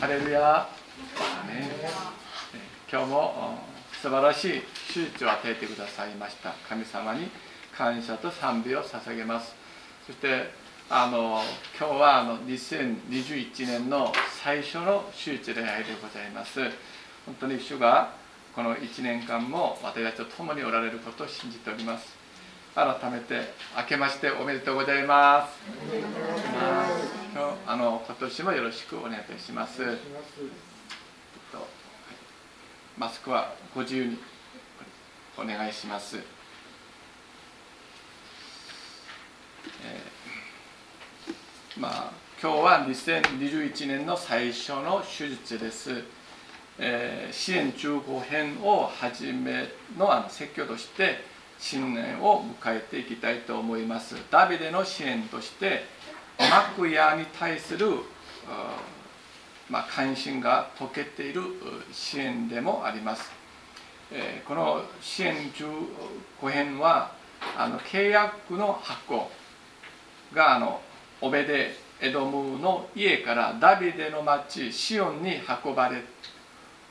ハレルヤ今日も素晴らしい手術を与えてくださいました。神様に感謝と賛美を捧げます。そしてあの今日はあの2021年の最初の手術礼拝でございます。本当に主がこの1年間も私たちと共におられることを信じております。改めて明けましておめでとうございます。あの今年もよろしくお願いいたします。マスクはご自由にお願いします、えー、まあ今日は2021年の最初の手術です、えー、支援15編をはじめのあの説教として新年を迎えていきたいと思います。ダビデの支援として幕屋に対するまあ、関心が解けている支援でもあります。えこの支援15編はあの契約の箱があのオベデエドムの家からダビデの町シオンに運ばれ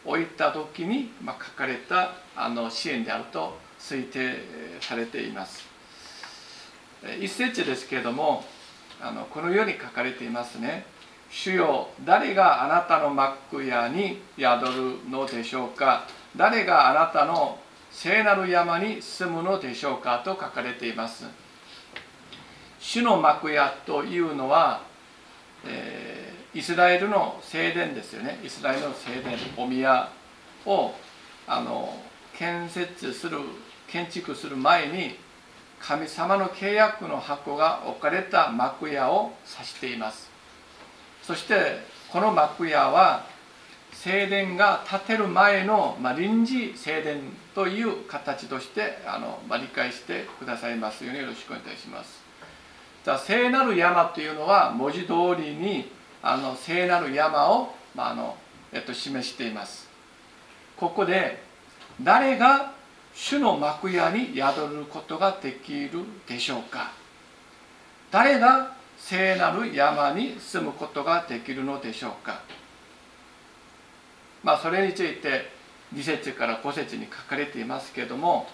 置いた時に、まあ、書かれたあの支援であると推定されています。一節ですけれどもあのこのように書かれていますね。主よ誰があなたの幕屋に宿るのでしょうか。誰があなたの聖なる山に住むのでしょうかと書かれています。主の幕屋というのは、えー、イスラエルの聖殿ですよね。イスラエルの聖殿お宮をあの建設する建築する前に神様の契約の箱が置かれた幕屋を指していますそしてこの幕屋は聖殿が建てる前の、まあ、臨時聖殿という形としてあの、まあ、理解してくださいますようによろしくお願いします。じゃあ聖なる山というのは文字通りにあの聖なる山を、まああのえっと、示しています。ここで誰が主の幕屋に宿ることができるでしょうか？誰が聖なる山に住むことができるのでしょうか？まあそれについて2節から5節に書かれていますけれども、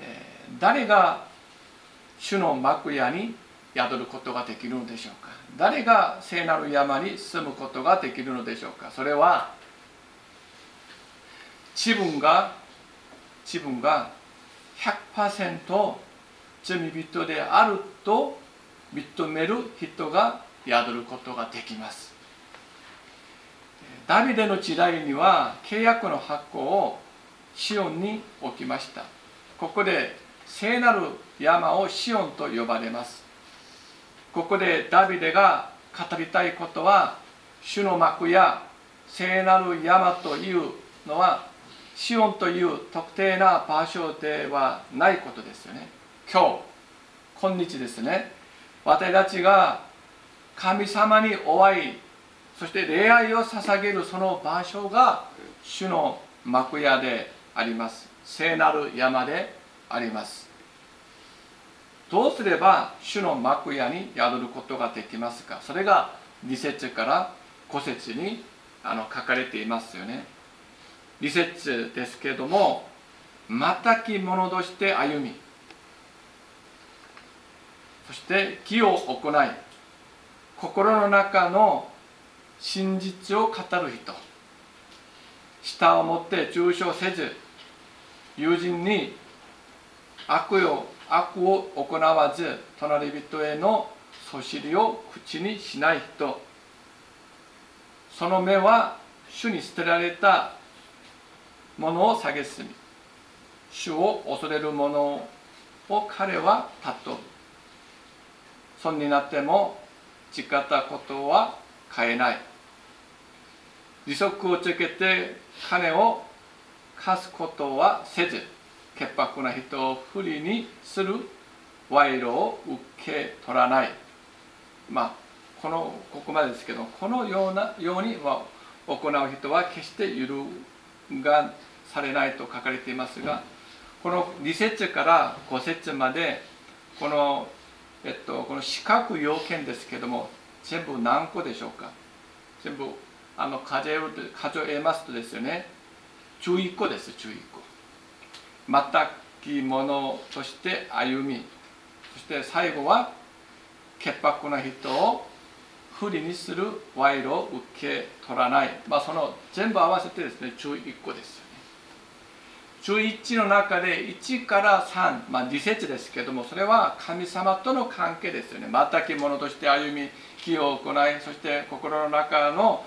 えー、誰が主の幕屋に宿ることができるのでしょうか？誰が聖なる山に住むことができるのでしょうか？それは自分が自分が100%罪人であると認める人が宿ることができますダビデの時代には契約の箱をシオンに置きましたここで聖なる山をシオンと呼ばれますここでダビデが語りたいことは主の幕や聖なる山というのはシオンという特定な場所ではないことですよね。今日今日ですね私たちが神様にお会いそして礼拝を捧げるその場所が主の幕屋であります聖なる山でありますどうすれば主の幕屋に宿ることができますかそれが2節から5節にあの書かれていますよね2節ですけれどもまたき者として歩みそして義を行い心の中の真実を語る人舌を持って重傷せず友人に悪を悪を行わず隣人へのそしりを口にしない人その目は主に捨てられたものを蔑み主を恐れる者を彼は尊ぶ損になっても誓ったことは変えない。利息をつけて金を貸すことはせず潔白な人を不利にする賄賂を受け取らない。まあこのここまでですけどこのようなようには行う人は決して揺るがされないと書かれていますがこの2節から5節までこのえっと、この四角要件ですけども全部何個でしょうか？全部あの数え数えますとですよね。11個です11個。全きものとして歩みそして最後は潔白な人を不利にする賄賂を受け取らない、まあ、その全部合わせてですね11個ですよね。11の中で1から3、まあ、2節ですけどもそれは神様との関係ですよね。全き者として歩み気を行いそして心の中の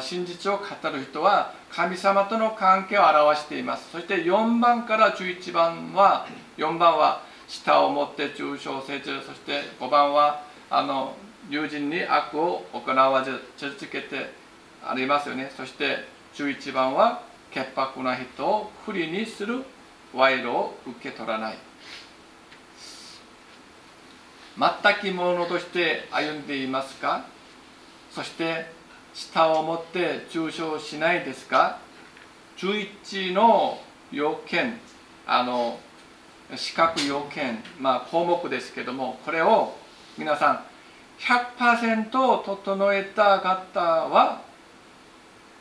真実を語る人は神様との関係を表しています。そして4番から11番は4番は舌を持って中傷せずそして5番はあの友人に悪を行わず続けてありますよね。そして11番は潔白な人を不利にする賄賂を受け取らない。全くものとして歩んでいますか？そして舌を持って中傷しないですか？11の要件あの資格要件、まあ、項目ですけどもこれを皆さん100%整えた方は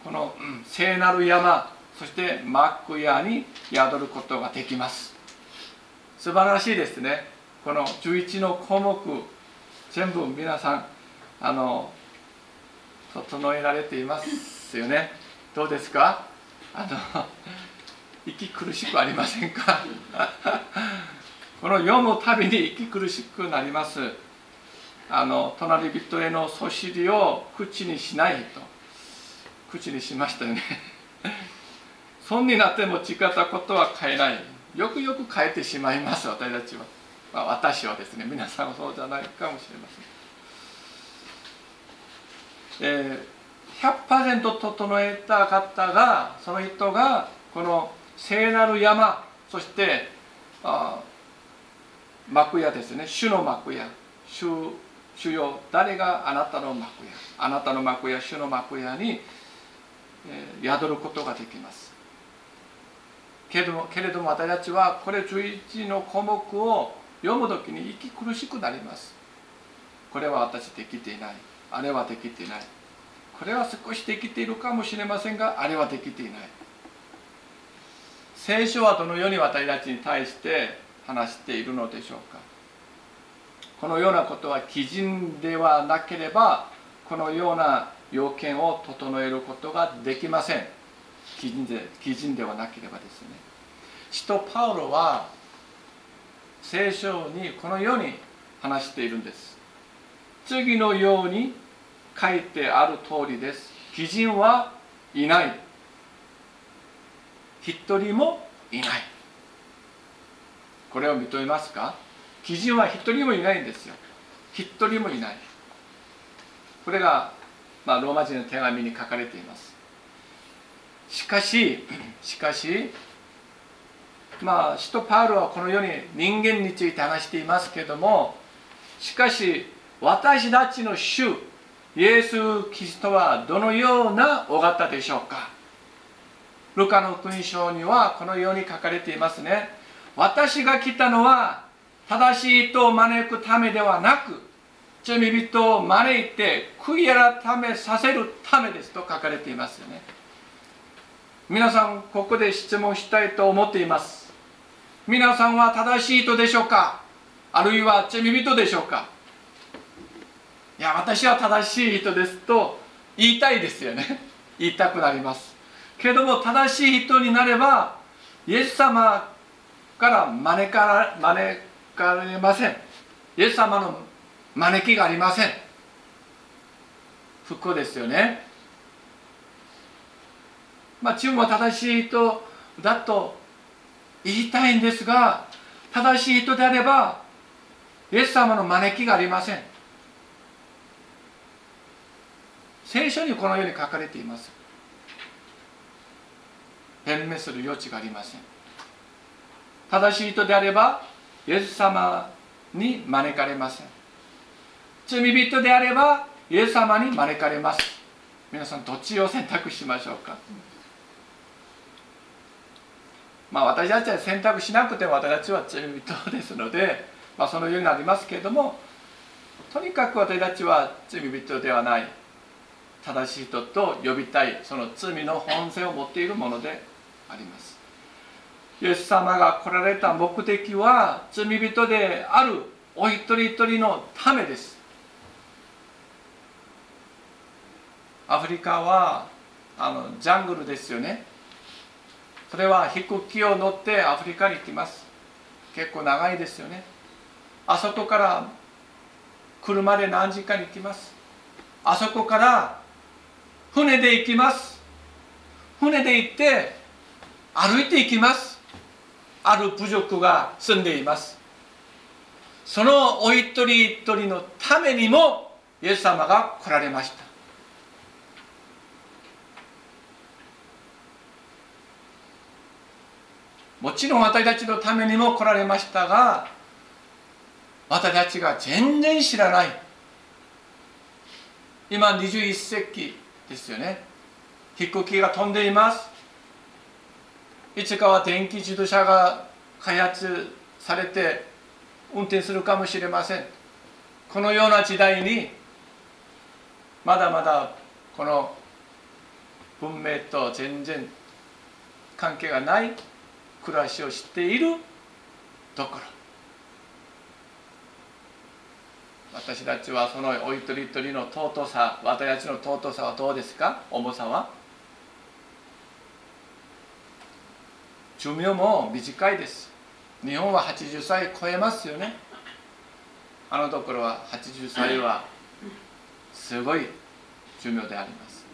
この聖なる山そしてマックヤに宿ることができます。素晴らしいですね。この11の項目全部皆さんあの整えられていますよね。どうですか？あの息苦しくありませんか？この読むたびに息苦しくなります。あの隣人へのそしりを口にしないと口にしましたよね。損になっても誓ったことは変えない。よくよく変えてしまいます私たちは、まあ、私はですね皆さんはそうじゃないかもしれません、えー、100%整えた方がその人がこの聖なる山そしてあ幕屋ですね。主の幕屋。主主よ誰があなたの幕屋あなたの幕屋主の幕屋に、え、宿ることができます。けれどもけれども私たちはこれ11の項目を読む時に息苦しくなります。これは私できていない。あれはできていない。これは少しできているかもしれませんがあれはできていない。聖書はどのように私たちに対して話しているのでしょうか。このようなことは基準ではなければこのような要件を整えることができません。基準で基準ではなければですね。使徒パウロは聖書にこのように話しているんです。次のように書いてある通りです。基準はいない。一人もいない。これを認めますか？基準は一人もいないんですよ。一人もいない。これが、まあ、ローマ人の手紙に書かれています。しかし しかしまあ使徒パウロはこのように人間について話していますけどもしかし私たちの主イエス・キリストはどのようなお方でしょうか。ルカの福音書にはこのように書かれていますね。私が来たのは正しい人を招くためではなく罪人を招いて悔い改めさせるためですと書かれていますよね。皆さんここで質問したいと思っています。皆さんは正しい人でしょうか？あるいは罪人でしょうか？いや私は正しい人ですと言いたいですよね。言いたくなります。けども正しい人になればイエス様から招か招かれません。イエス様の招きがありません。不幸ですよね。まあ自分は正しい人だと言いたいんですが正しい人であればイエス様の招きがありません。聖書にこのように書かれています。弁明する余地がありません。正しい人であればイエス様に招かれません。罪人であればイエス様に招かれます。皆さんどっちを選択しましょうか？まあ私たちは選択しなくても私たちは罪人ですので、まあ、そのようになりますけれどもとにかく私たちは罪人ではない。正しい人と呼びたいその罪の本性を持っているものであります。イエス様が来られた目的は罪人であるお一人一人のためです。アフリカはあのジャングルですよね。それは飛行機を乗ってアフリカに行きます。結構長いですよね。あそこから車で何時間行きます。あそこから船で行きます。船で行って歩いて行きます。ある部族が住んでいます。そのお一人一人のためにもイエス様が来られました。もちろん私たちのためにも来られましたが私たちが全然知らない。今21世紀ですよね。飛行機が飛んでいます。いつかは電気自動車が開発されて運転するかもしれません。このような時代にまだまだこの文明と全然関係がない暮らしをしているところ。私たちはそのお一人一人の尊さ私たちの尊さはどうですか？重さは？寿命も短いです。日本は80歳超えますよね。あのところは80歳はすごい寿命であります。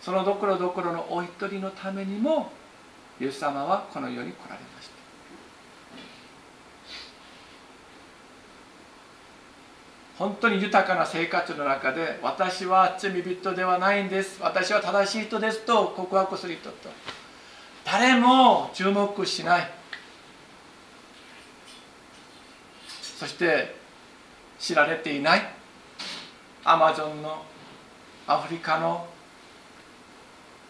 そのどころどころのお一人のためにもイエス様はこの世に来られました。本当に豊かな生活の中で私は罪人ではないんです。私は正しい人ですと告白する人と。誰も注目しない。そして知られていない。アマゾンのアフリカの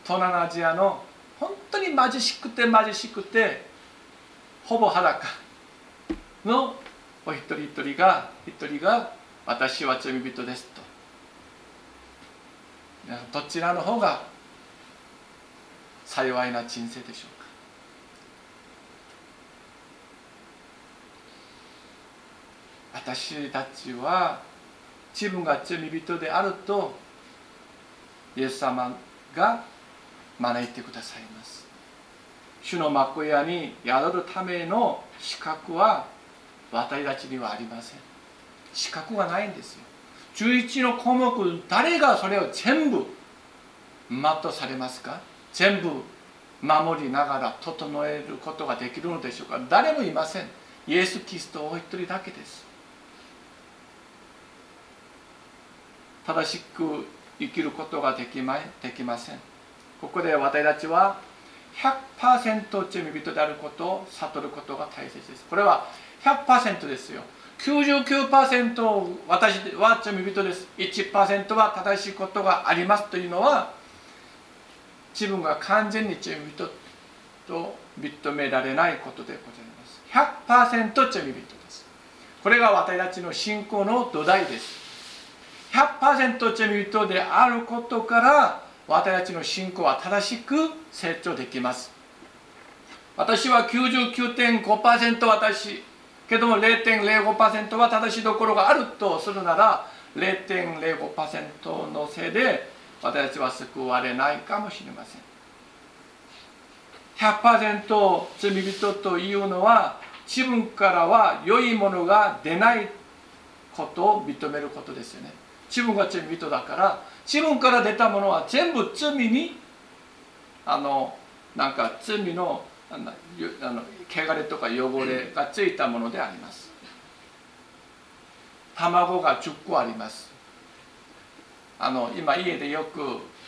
東南アジアの本当に貧しくて貧しくてほぼ裸のお一人一人が一人が私は罪人ですと。どちらの方が幸いな人生でしょうか？私たちは自分が罪人であるとイエス様が招いてくださいます。主の幕屋に宿るための資格は私たちにはありません。資格がないんですよ。11の項目誰がそれを全部全うされますか？全部守りながら整えることができるのでしょうか。誰もいません。イエス・キリストお一人だけです。正しく生きることができまできません。ここで私たちは100%罪人であることを悟ることが大切です。これは100%ですよ。99%私は罪人です。1%は正しいことがありますというのは自分が完全に罪人と認められないことでございます。100%罪人です。これが私たちの信仰の土台です。100%罪人であることから私たちの信仰は正しく成長できます。私は99.5%私けども0.05%は正しいところがあるとするなら0.05%のせいで私たちは救われないかもしれません。100%罪人というのは自分からは良いものが出ないことを認めることですよね。自分が罪人だから自分から出たものは全部罪にあのなんか罪のあの汚れとか汚れがついたものであります。卵が10個あります。あの今家でよく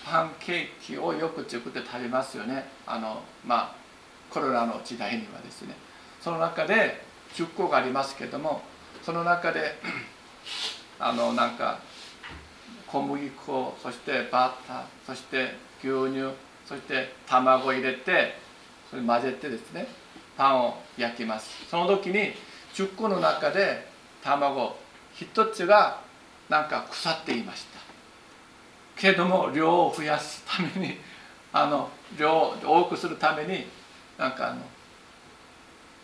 パンケーキをよく作って食べますよね。あのまあコロナの時代にはですね。その中で10個がありますけどもその中であのなんか小麦粉そしてバターそして牛乳そして卵入れてそれ混ぜてですねパンを焼きます。その時に10個の中で卵1つがなんか腐っていました。けれども量を増やすために あの量を多くするためになんかあの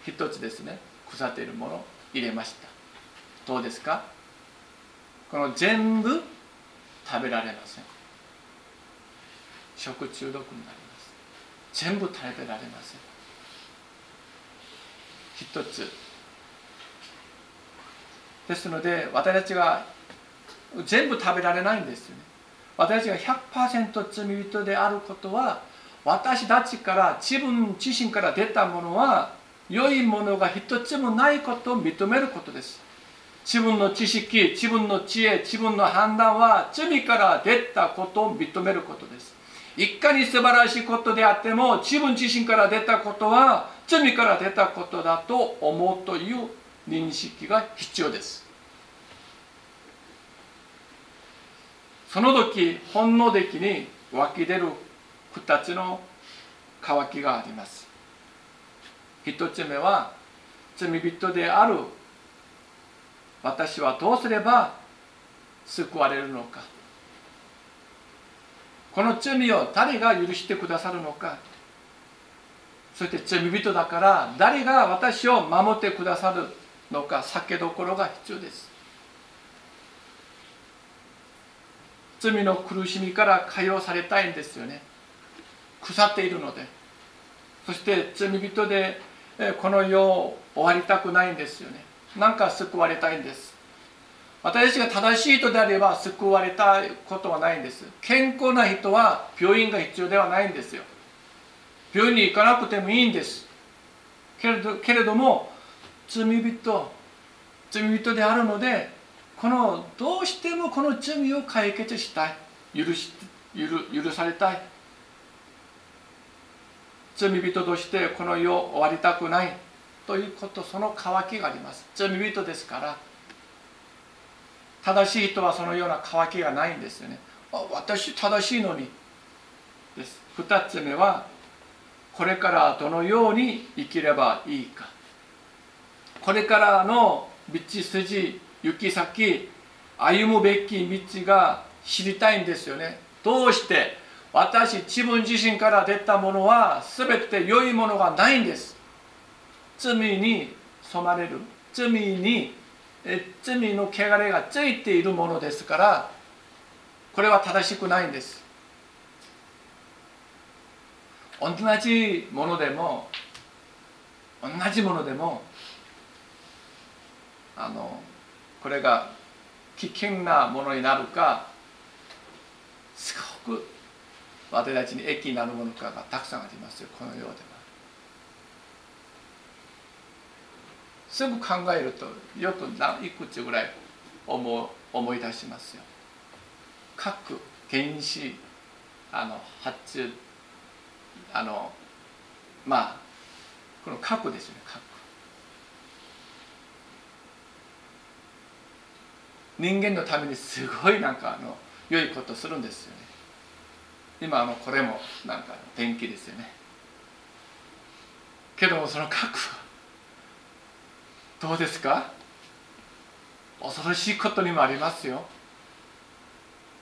一つですね腐っているもの入れました。どうですか？この全部食べられません。食中毒になります。全部食べられません。一つ。ですので私たちが全部食べられないんですよね。私が100%罪人であることは私たちから自分自身から出たものは良いものが一つもないことを認めることです。自分の知識自分の知恵自分の判断は罪から出たことを認めることです。いかに素晴らしいことであっても自分自身から出たことは罪から出たことだと思うという認識が必要です。その時本能的に湧き出る2つの渇きがあります。1つ目は罪人である私はどうすれば救われるのか。この罪を誰が許してくださるのか。そして罪人だから誰が私を守ってくださるのか避けどころが必要です。罪の苦しみから解放されたいんですよね。腐っているので。そして罪人でこの世を終わりたくないんですよね。なんか救われたいんです。私たちが正しい人であれば救われたことはないんです。健康な人は病院が必要ではないんですよ。病院に行かなくてもいいんです。けれどけれども罪人罪人であるのでこのどうしてもこの罪を解決したい。許し許許されたい。罪人としてこの世を終わりたくない。ということその渇きがあります。罪人ですから正しい人はそのような渇きがないんですよね。あ私正しいのに。です。2つ目はこれからどのように生きればいいか。これからの道筋行き先歩むべき道が知りたいんですよね。どうして私自分自身から出たものは全て良いものがないんです。罪に染まれる。罪に罪の汚れがついているものですからこれは正しくないんです。同じものでも同じものでもあのこれが危険なものになるかすごく私たちに益になるものかがたくさんありますよこの世では。すぐ考えるとよくいくつぐらい思思い出しますよ。核原子あの発あのまあこの核ですよね核人間のためにすごいなんかあの良いことするんですよね。今あのこれもなんか電気ですよね。けどもその核はどうですか？恐ろしいことにもありますよ。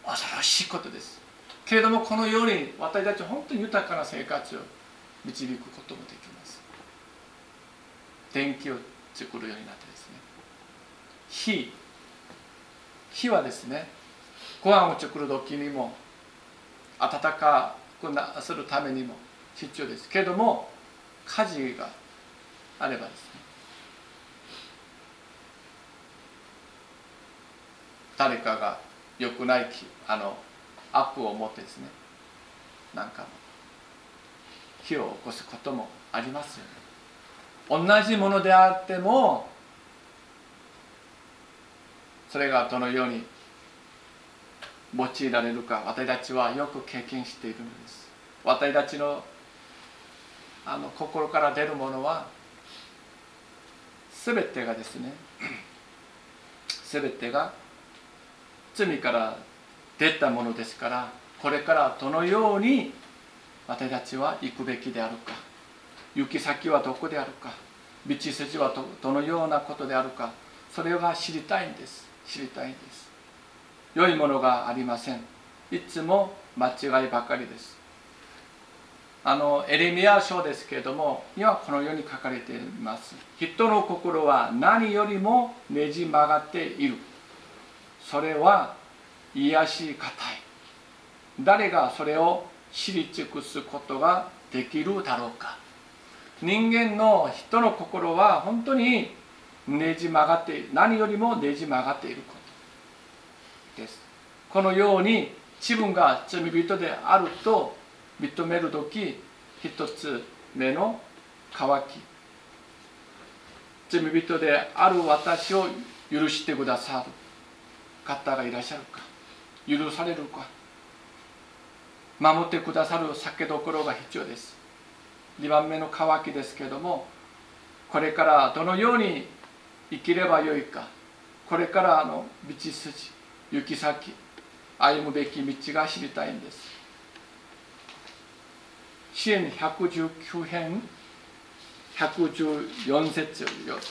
恐ろしいことです。けれどもこのように私たち本当に豊かな生活を導くこともできます。電気を作るようになってですね。火火はですねご飯を作る時にも温かくなするためにも必要です。けれども火事があればですね誰かが良くないあの悪を持ってですねなんか火を起こすこともありますよね。同じものであってもそれがどのように用いられるか私たちはよく経験しているのです。私たちのあの心から出るものは全てがですね全てが罪から出たものですからこれからどのように私たちは行くべきであるか行き先はどこであるか道筋はどのようなことであるかそれが知りたいんです。知りたいんです。良いものがありません。いつも間違いばかりです。あのエレミア書ですけれどもにはこのように書かれています。人の心は何よりもねじ曲がっている。それは癒しがたい。誰がそれを知り尽くすことができるだろうか。人間の人の心は本当にねじ曲がって何よりもねじ曲がっていることです。このように自分が罪人であると認める時一つ目の渇き。罪人である私を許してくださる方がいらっしゃるか。許されるか。守ってくださる酒どころが必要です。2番目の渇きですけれどもこれからどのように生きればよいか。これからの道筋行き先歩むべき道が知りたいんです。支援119編114節を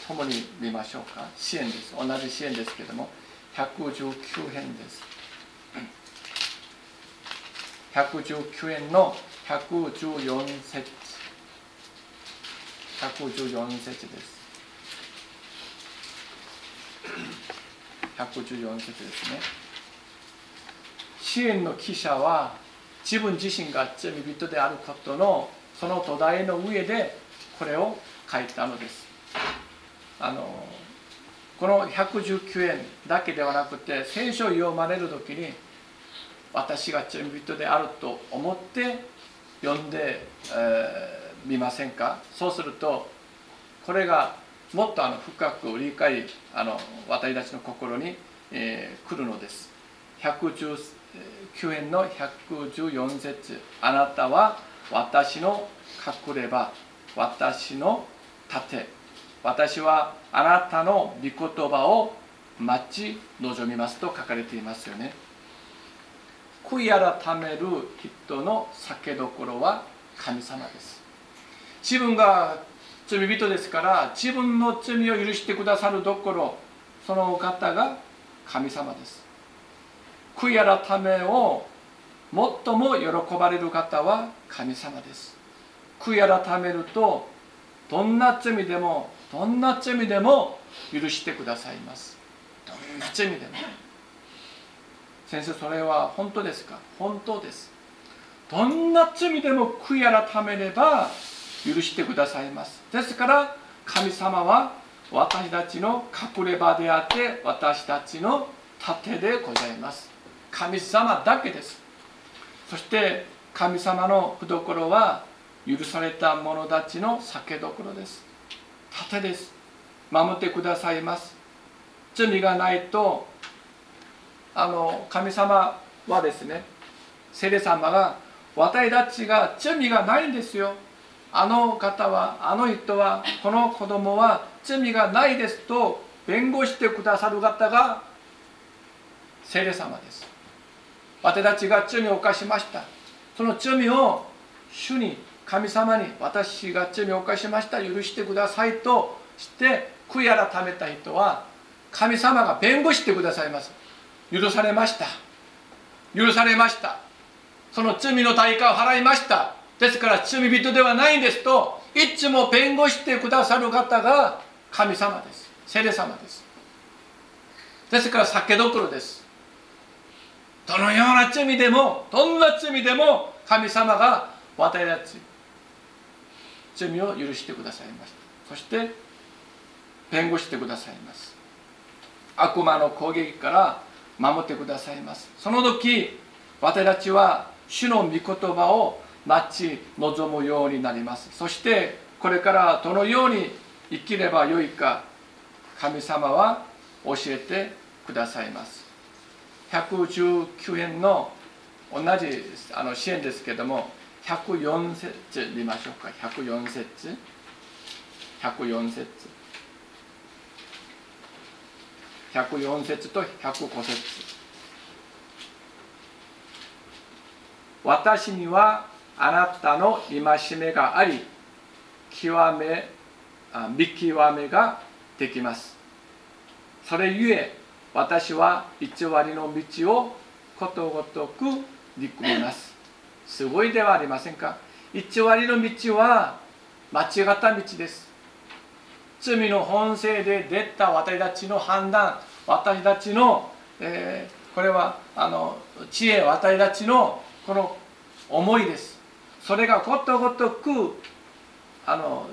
共に見ましょうか。支援です。同じ支援ですけれども119編です。119円の114節。114節です。114節ですね。支援の記者は自分自身が罪人であることのその土台の上でこれを書いたのです。あのこの119円だけではなくて聖書を読まれる時に私が罪人であると思って読んでみ、えー、ませんか？そうするとこれがもっとあの深く理解あの私たちの心に、えー、来るのです。119円の114節。あなたは私の隠れ場。私の盾。私はあなたの御言葉を待ち望みますと書かれていますよね。悔い改める人の酒どころは神様です。自分が罪人ですから自分の罪を許してくださるどころそのお方が神様です。悔い改めを最も喜ばれる方は神様です。悔い改めるとどんな罪でもどんな罪でも許してくださいます。どんな罪でも。先生それは本当ですか？本当です。どんな罪でも悔い改めれば許してくださいます。ですから神様は私たちの隠れ場であって私たちの盾でございます。神様だけです。そして神様の懐は許された者たちの酒どころです。盾です。守ってくださいます。罪がないとあの神様はですね聖霊様が私たちが罪がないんですよ。あの方はあの人はこの子供は罪がないですと弁護してくださる方が聖霊様です。私たちが罪を犯しました。その罪を主に神様に私が罪を犯しました。許してくださいとして悔い改めた人は神様が弁護してくださいます。許されました。許されました。その罪の代価を払いました。ですから罪人ではないんですといつも弁護してくださる方が神様です。聖霊様です。ですから酒どころです。どのような罪でもどんな罪でも神様が私たち罪。を許してくださいました。そして弁護してくださいます。悪魔の攻撃から守ってくださいます。その時私たちは主の御言葉を待ち望むようになります。そしてこれからどのように生きればよいか神様は教えてくださいます。119円の同じあの支援ですけども104節見ましょうか。104節。104節。104節と105節。私にはあなたの戒めがあり極め見極めができます。それゆえ私は偽りの道をことごとく憎みます。すごいではありませんか？一割の道は間違った道です。罪の本性で出た私たちの判断私たちの、えー、これはあの知恵私たちのこの思いです。それがことごとくあの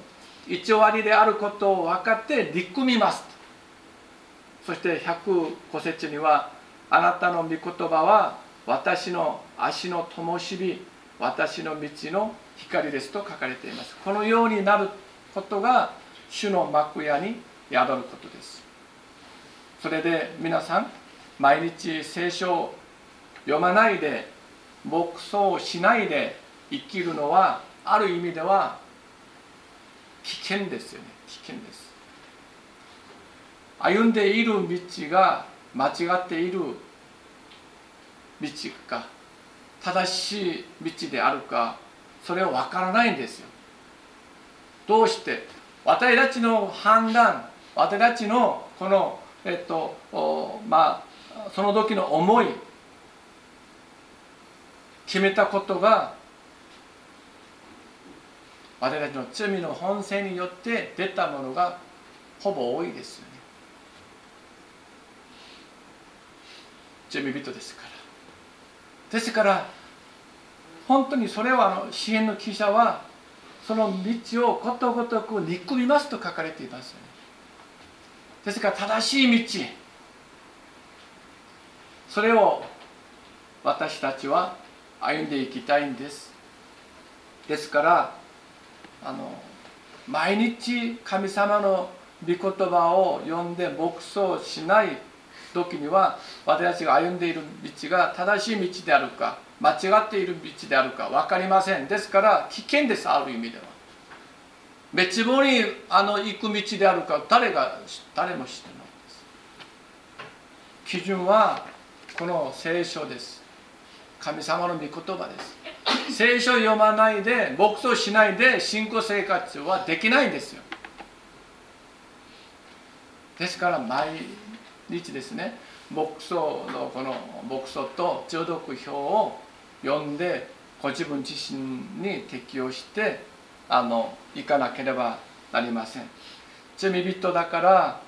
一割であることを分かって憎みます。そして105節にはあなたの御言葉は私の足の灯火私の道の光ですと書かれています。このようになることが主の幕屋に宿ることです。それで皆さん毎日聖書を読まないで牧草しないで生きるのはある意味では危険ですよね。危険です。歩んでいる道が間違っている道か正しい道であるかそれは分からないんですよ。どうして？私たちの判断私たちのこのえっとまあその時の思い決めたことが私たちの罪の本性によって出たものがほぼ多いですよね。罪人ですから。ですから本当にそれはあの支援の記者はその道をことごとく憎みますと書かれていますよね。ですから正しい道。それを私たちは歩んでいきたいんです。ですからあの毎日神様の御言葉を読んで牧草しない時には私たちが歩んでいる道が正しい道であるか間違っている道であるか分かりません。ですから危険ですある意味では。別望にあの行く道であるか誰が誰も知ってないです。基準はこの聖書です。神様の御言葉です。聖書読まないで牧草しないで信仰生活はできないんですよ。ですから毎日ですね牧草のこの牧草と中毒表を読んでご自分自身に適用してあの行かなければなりません。罪人だから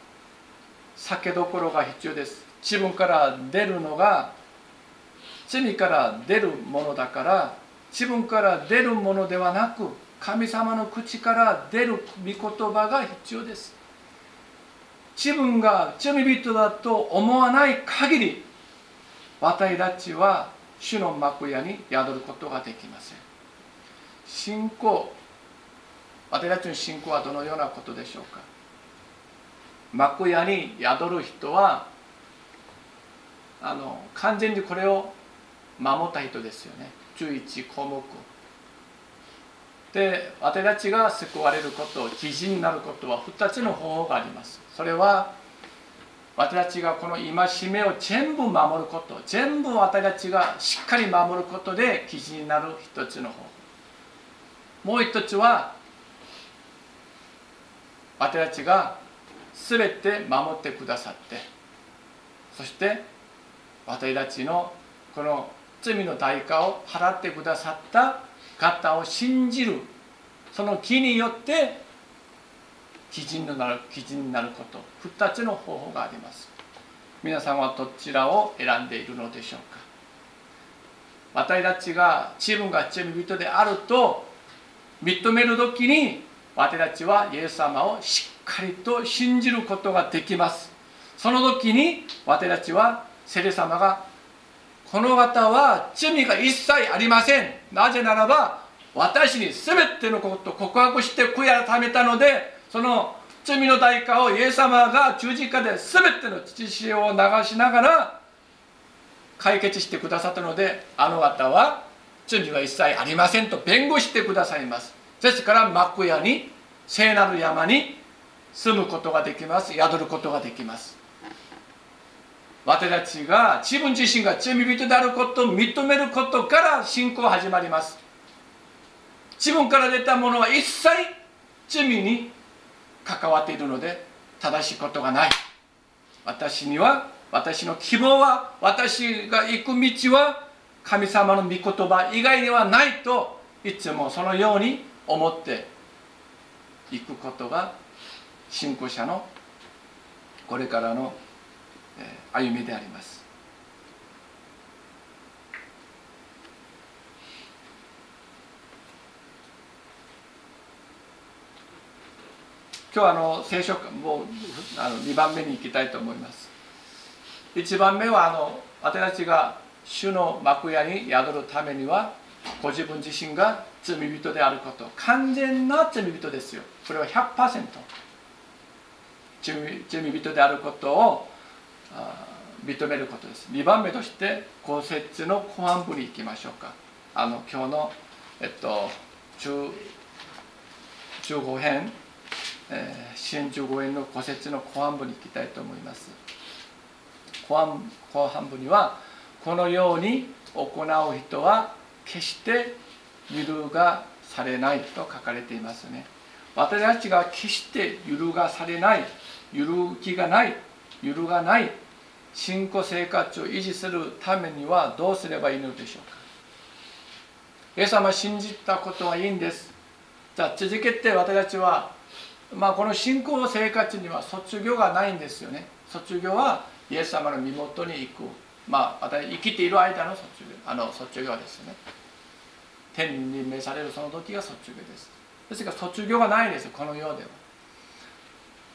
酒どころが必要です。自分から出るのが罪から出るものだから自分から出るものではなく神様の口から出る御言葉が必要です。自分が罪人だと思わない限り私たちは主の幕屋に宿ることができません。信仰私たちの信仰はどのようなことでしょうか？幕屋に宿る人はあの完全にこれを守った人ですよね。11項目。で私たちが救われること記事になることは2つの方法があります。それは私たちがこの戒めを全部守ること。全部私たちがしっかり守ることで記事になる一つの方法。もう一つは私たちが全て守ってくださって。そして私たちのこの罪の代価を払ってくださった方を信じる。その木によって基準になる基準になること。2つの方法があります。皆さんはどちらを選んでいるのでしょうか。私たちが自分が罪人であると認める時に私たちはイエス様をしっかりと信じることができます。その時に私たちは聖霊様がこの方は罪が一切ありません。なぜならば私に全てのことを告白して悔い改めたのでその罪の代価をイエス様が十字架で全ての父潮を流しながら解決してくださったのであの方は罪が一切ありませんと弁護してくださいます。ですから幕屋に聖なる山に住むことができます。宿ることができます。私たちが自分自身が罪人であることを認めることから信仰始まります。自分から出たものは一切罪に関わっているので正しいことがない。私には私の希望は私が行く道は神様の御言葉以外にはないといつもそのように思っていくことが信仰者のこれからの歩みであります。今日あの聖書もうあの2番目に行きたいと思います。1番目はあの私たちが主の幕屋に宿るためにはご自分自身が罪人であること。完全な罪人ですよ。これは100%罪罪人であることを認めることです。2番目として公設の後半部に行きましょうか。あの今日のえっと15編えー、支援15円の戸説の後半部に行きたいと思います。後半後半部にはこのように行う人は決して揺るがされないと書かれていますね。私たちが決して揺るがされない揺るぎがない揺るがない信仰生活を維持するためにはどうすればいいのでしょうか？イエス様信じたことはいいんです。じゃあ続けて私たちはまあ、この信仰生活には卒業がないんですよね。卒業はイエス様の身元に行く。まあ私生きている間の卒業あの卒業ですね。天に召されるその時が卒業です。ですから卒業がないですこの世では。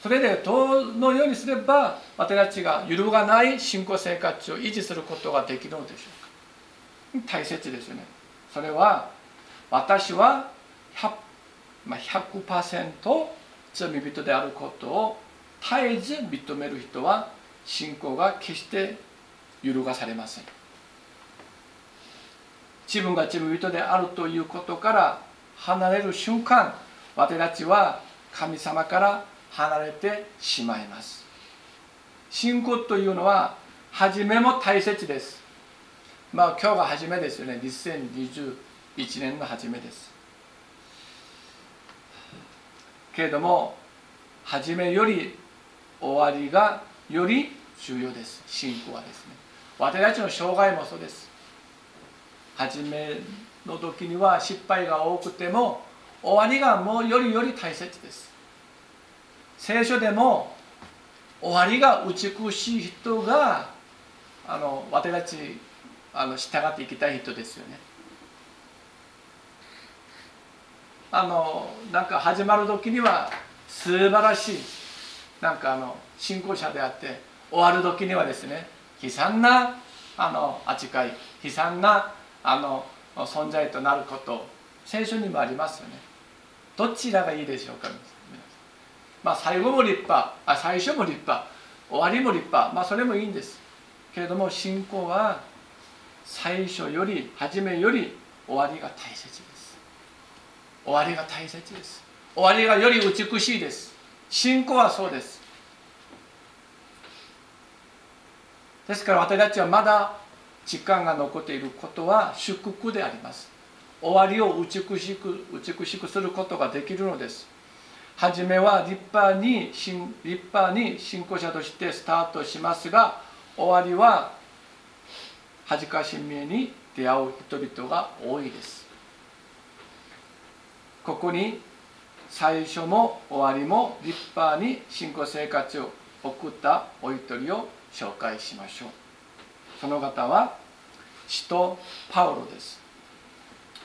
それでどのようにすれば私たちが揺るがない信仰生活を維持することができるのでしょうか。大切ですよね。それは私は100、まあ、100罪人であることを絶えず認める人は信仰が決して揺るがされません。自分が罪人であるということから離れる瞬間私たちは神様から離れてしまいます。信仰というのは初めも大切です。まあ今日が初めですよね。2021年の初めです。けれども初めより終わりがより重要です。信仰はですね。私たちの障害もそうです。初めの時には失敗が多くても終わりがもうよりより大切です。聖書でも終わりが美しい人があの私たちあの従っていきたい人ですよね。あのなんか始まる時には素晴らしいなんかあの信仰者であって終わる時にはですね悲惨なあの扱い悲惨なあの存在となること聖書にもありますよね。どちらがいいでしょうか？まあ最後も立派あ最初も立派終わりも立派まあそれもいいんです。けれども信仰は最初より初めより終わりが大切です。終わりが大切です。終わりがより美しいです。信仰はそうです。ですから私たちはまだ時間が残っていることは祝福であります。終わりを美しく美しくすることができるのです。初めは立派に立派に信仰者としてスタートしますが終わりは恥かしみに出会う人々が多いです。ここに最初も終わりも立派に信仰生活を送ったお一人を紹介しましょう。その方は使徒パウロです。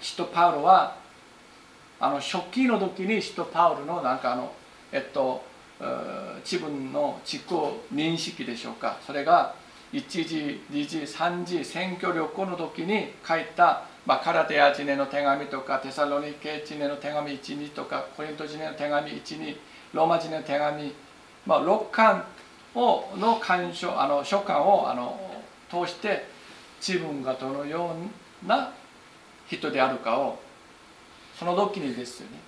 使徒パウロはあの初期の時に使徒パウロのなんかあのえっと自分の自己認識でしょうか。それが1時2時3時選挙旅行の時に書いたまあ、カラテアチネの手紙とかテサロニケチネの手紙12とかコリントチネの手紙12ローマチネの手紙、まあ、6巻をの鑑賞あの書簡をあの通して自分がどのような人であるかをその時にですよね。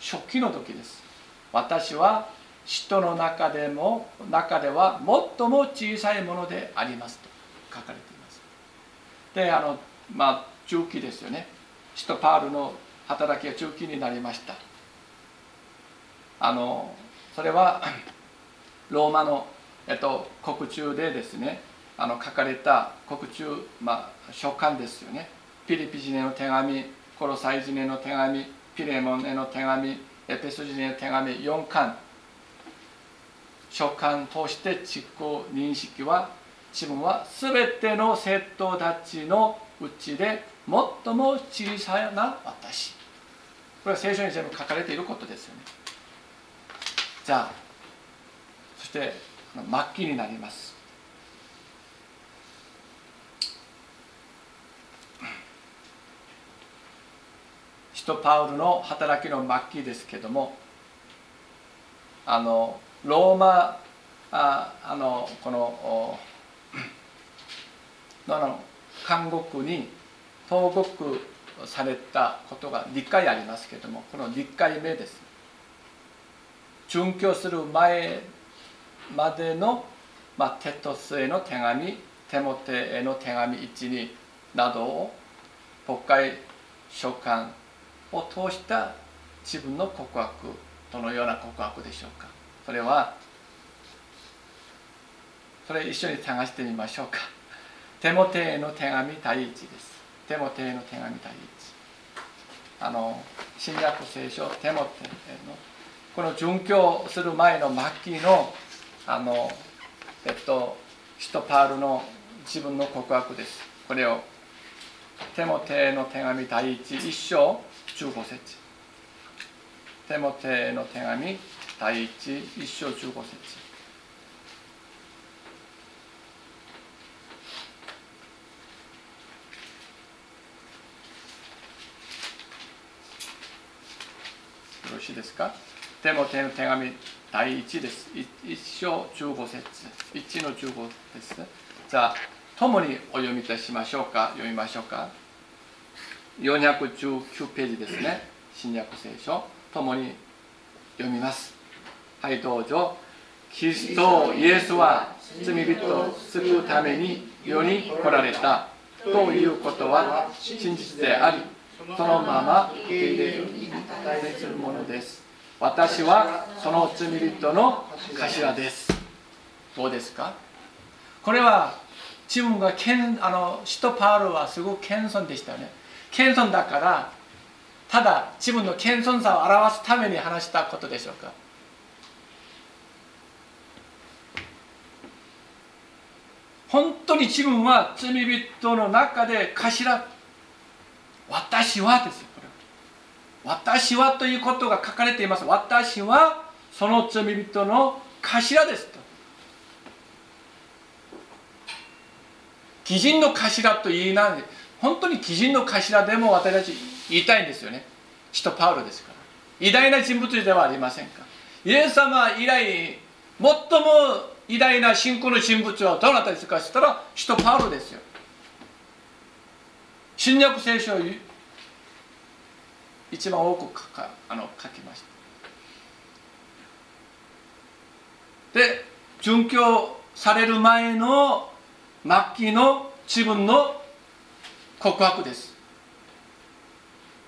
初期の時です。私は人の中でも中では最も小さいものでありますと書かれています。であのまあ中期ですよね。使徒パールの働きが中期になりました。あのそれは ローマのえっと、国中でですねあの書かれた国中、まあ、書簡ですよね。ピリピ人への手紙コロサイ人への手紙ピレモンへの手紙エペソ人への手紙4巻。書簡通して実行認識は自分は全ての生徒たちのうちで最も小さな私。これは聖書に全部書かれていることですよね。じゃあそして末期になります。使徒パウルの働きの末期ですけどもあのローマああのこのの監獄に投獄されたことが2回ありますけれどもこの2回目です。殉教する前までの、まあ、テトスへの手紙テモテへの手紙12などを国会書簡を通した自分の告白どのような告白でしょうか？それはそれ一緒に探してみましょうか。テモテへの手紙第一です。テモテへの手紙第一。あの新約聖書テモテへのこの殉教する前の末期のあのえっと使徒パールの自分の告白です。これをテモテへの手紙第一一章15節テモテへの手紙第一一章15節よろしいですか？テモテの手紙第1です。1章15節。1の15です。じゃあ、共にお読みいたしましょうか？読みましょうか？419ページですね。新約聖書。共に読みます。はい、どうぞ。キリストイエスは罪人を救うために世に来られたということは真実であり、そのまま受け入れるに値するものです私はその罪人の頭ですどうですか？これは自分がけんあの使徒パウロはすごく謙遜でしたよね謙遜だからただ自分の謙遜さを表すために話したことでしょうか？本当に自分は罪人の中で頭私はですよこれ。私はということが書かれています。私はその罪人の頭ですと。義人の頭と言いない。本当に義人の頭でも私たち言いたいんですよね。使徒パウロですから。偉大な人物ではありませんか。イエス様以来最も偉大な信仰の人物はどなたですかしたら使徒パウロですよ。新約聖書を一番多く書かあの書きました。で殉教される前の末期の自分の告白です。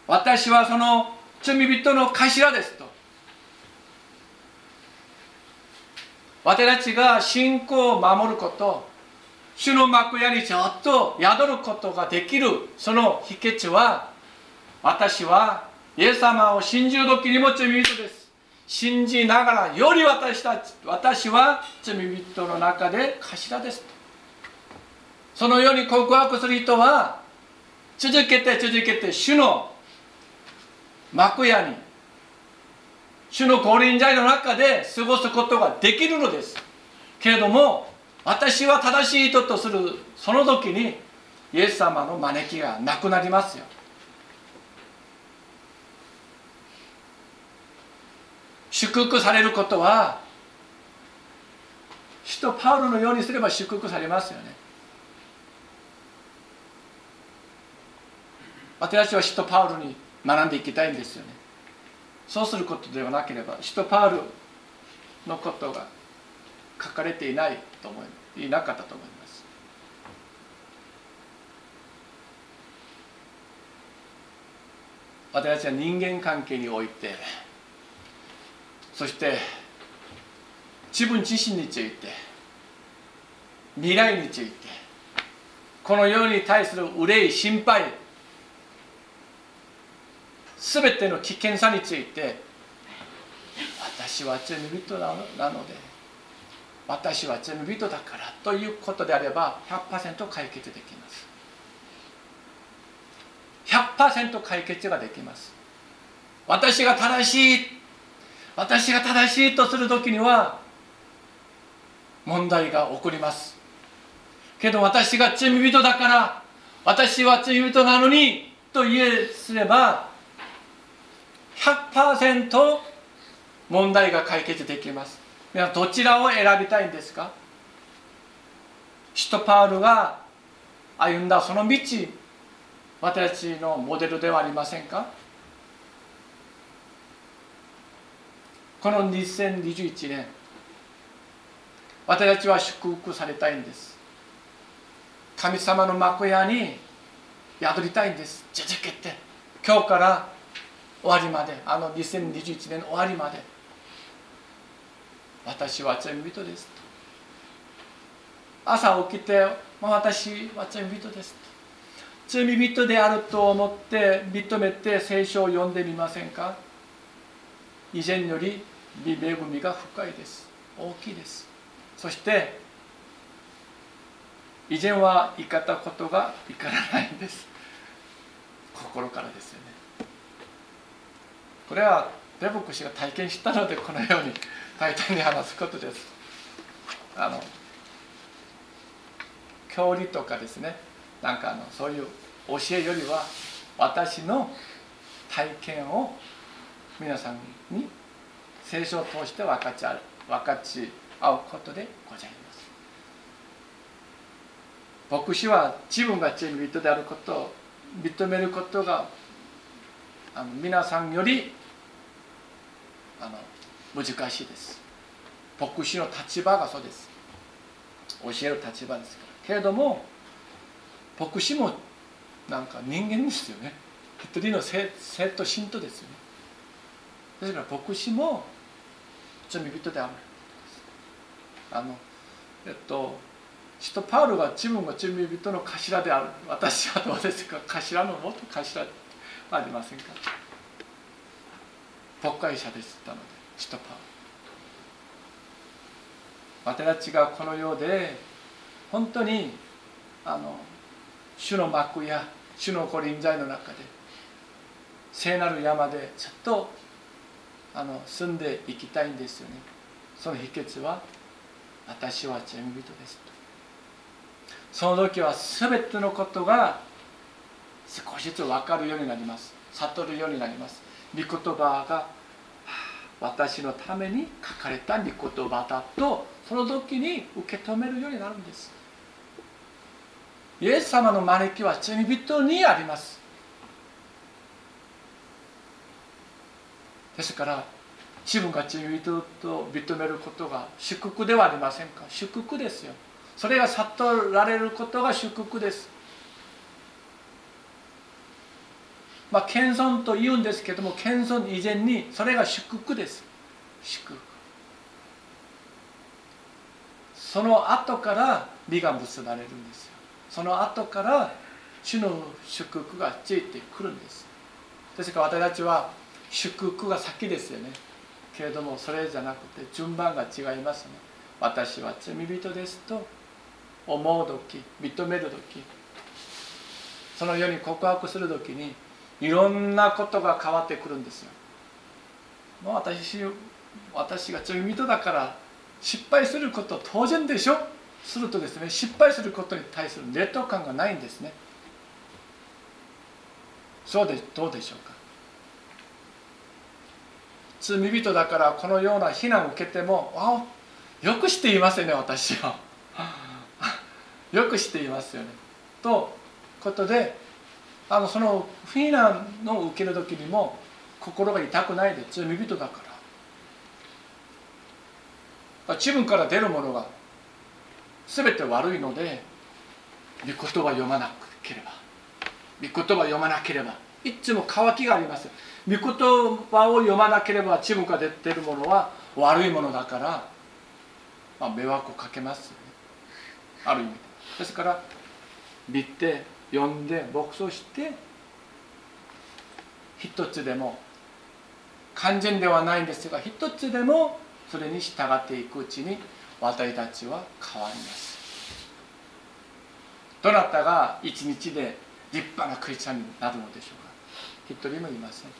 私はその罪人の頭ですと。私たちが信仰を守ること主の幕屋にちょっと宿ることができるその秘訣は私はイエス様を信じる時にも罪人です。信じながらより私たち私は罪人の中で頭ですそのように告白する人は続けて続けて主の幕屋に主の降臨剤の中で過ごすことができるのです。けれども私は正しい人とするその時にイエス様の招きがなくなりますよ。祝福されることは使徒パウロのようにすれば祝福されますよね。私たちは使徒パウロに学んでいきたいんですよね。そうすることではなければ使徒パウロのことが書かれていないと思いいなかったと思います。私たちは人間関係においてそして自分自身について未来についてこの世に対する憂い心配すべての危険さについて私は罪人なので私は罪人だからということであれば100%解決できます。100%解決ができます。私が正しい私が正しいとする時には問題が起こります。けど私が罪人だから私は罪人なのにと言えすれば100%問題が解決できます。皆どちらを選びたいんですか？使徒パウルが歩んだその道私たちのモデルではありませんか？この2021年私たちは祝福されたいんです。神様の幕屋に宿りたいんです。じゃじゃけて今日から終わりまであの2021年終わりまで私は罪人ですと。朝起きて、まあ、私は罪人です罪人であると思って認めて聖書を読んでみませんか。以前より恵みが深いです。大きいです。そして以前は言い方ことがいからないんです。心からですよね。これはデボク氏が体験したのでこのように大胆に話すことです。あの教理とかですね。なんかあのそういう教えよりは私の体験を皆さんに聖書を通して分かち合う分かち合うことでございます。牧師は自分が罪人であることを認めることがあの皆さんよりあの難しいです。牧師の立場がそうです。教える立場ですから。けれども牧師もなんか人間ですよね。一人の生徒信徒ですよね。ですから牧師も罪人である。あのえっと使徒パウロが自分が罪人の頭である。私はどうですか？頭の元頭はありませんか？牧会者でしたので使徒パウロ私たちがこの世で本当にあの主の幕や主のご臨在の中で聖なる山でずっとあの住んでいきたいんですよね。その秘訣は私は罪人ですと。その時は全てのことが少しずつ分かるようになります。悟るようになります。御言葉が私のために書かれた御言葉だとその時に受け止めるようになるんです。イエス様の招きは罪人にあります。ですから自分が罪人と認めることが祝福ではありませんか？祝福ですよ。それが悟られることが祝福です。まあ謙遜と言うんですけども謙遜以前にそれが祝福です。祝福。その後から美が結ばれるんですよ。その後から主の祝福がついてくるんです。ですから私たちは祝福が先ですよね。けれどもそれじゃなくて順番が違いますね。私は罪人ですと思う時認める時そのように告白する時にいろんなことが変わってくるんですよ。もう私私が罪人だから失敗すること当然でしょ？するとですね失敗することに対する劣等感がないんですね。そうでどうでしょうか？罪人だからこのような非難を受けてもあよくしていますよね私は。よくしていますよね。ということであのその非難の受ける時にも心が痛くないで罪人だから。自分から出るものが全て悪いので御言葉読まなければ。御言葉読まなければ。いつも渇きがあります。御言葉を読まなければ自分が出てるものは悪いものだから、まあ、迷惑をかけますね。ある意味ですから見て読んで牧草して一つでも完全ではないんですが一つでもそれに従っていくうちに私たちは変わります。どなたが一日で立派なクリスチャンになるのでしょうか。一人もいません。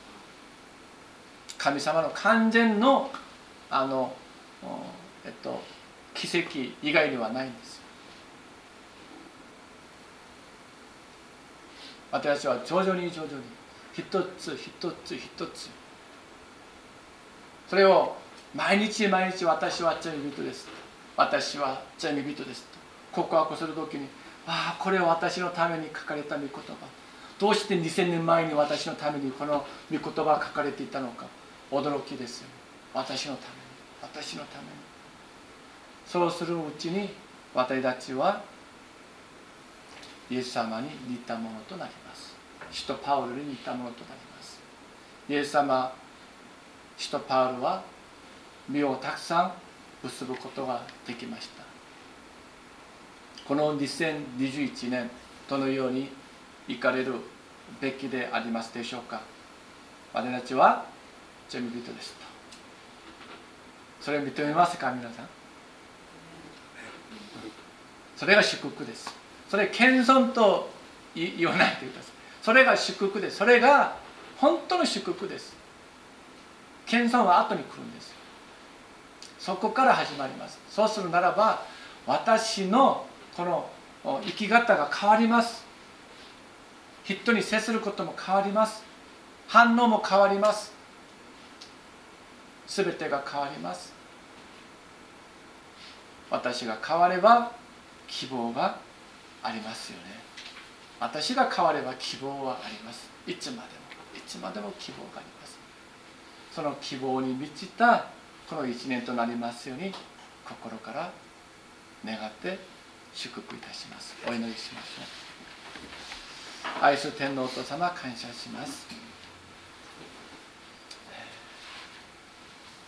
神様の完全のあの、えっと、奇跡以外にはないんです私は徐々に徐々に一つ一つ一つそれを毎日毎日私は罪人です。私は罪人ですと。告白する時にああこれは私のために書かれた御言葉。どうして2000年前に私のためにこの御言葉が書かれていたのか。驚きですよ。私のために。私のために。そうするうちに私たちはイエス様に似たものとなります。使徒パウルに似たものとなります。イエス様使徒パウルは身をたくさん結ぶことができました。この2021年どのように行かれるべきでありますでしょうか。私たちは罪人ですと。それを認めますか皆さん。それが祝福です。それ謙遜と言わないでくださいそれが祝福です。それが本当の祝福です。謙遜は後に来るんです。そこから始まります。そうするならば私のこの生き方が変わります。人に接することも変わります。反応も変わります。全てが変わります。私が変われば希望がありますよね。私が変われば希望はあります。いつまでも。いつまでも希望があります。その希望に満ちたこの一年となりますように心から願って祝福いたします。お祈りしましょう愛する天皇お父様感謝します。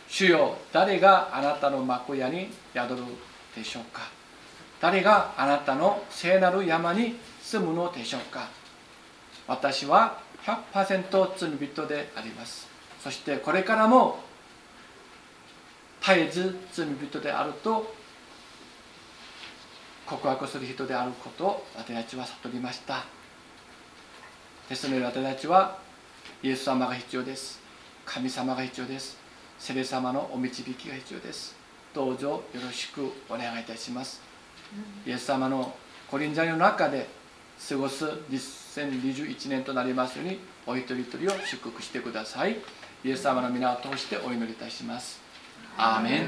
主よ誰があなたの幕屋に宿るでしょうか。誰があなたの聖なる山に住むのでしょうか？私は100%罪人であります。そしてこれからも絶えず罪人であると告白する人であることを私たちは悟りました。ですので私たちはイエス様が必要です。神様が必要です。聖霊様のお導きが必要です。どうぞよろしくお願いいたします。イエス様のコリンジャの中で過ごす2021年となりますようにお一人一人を祝福してください。イエス様の皆を通してお祈りいたします。アーメン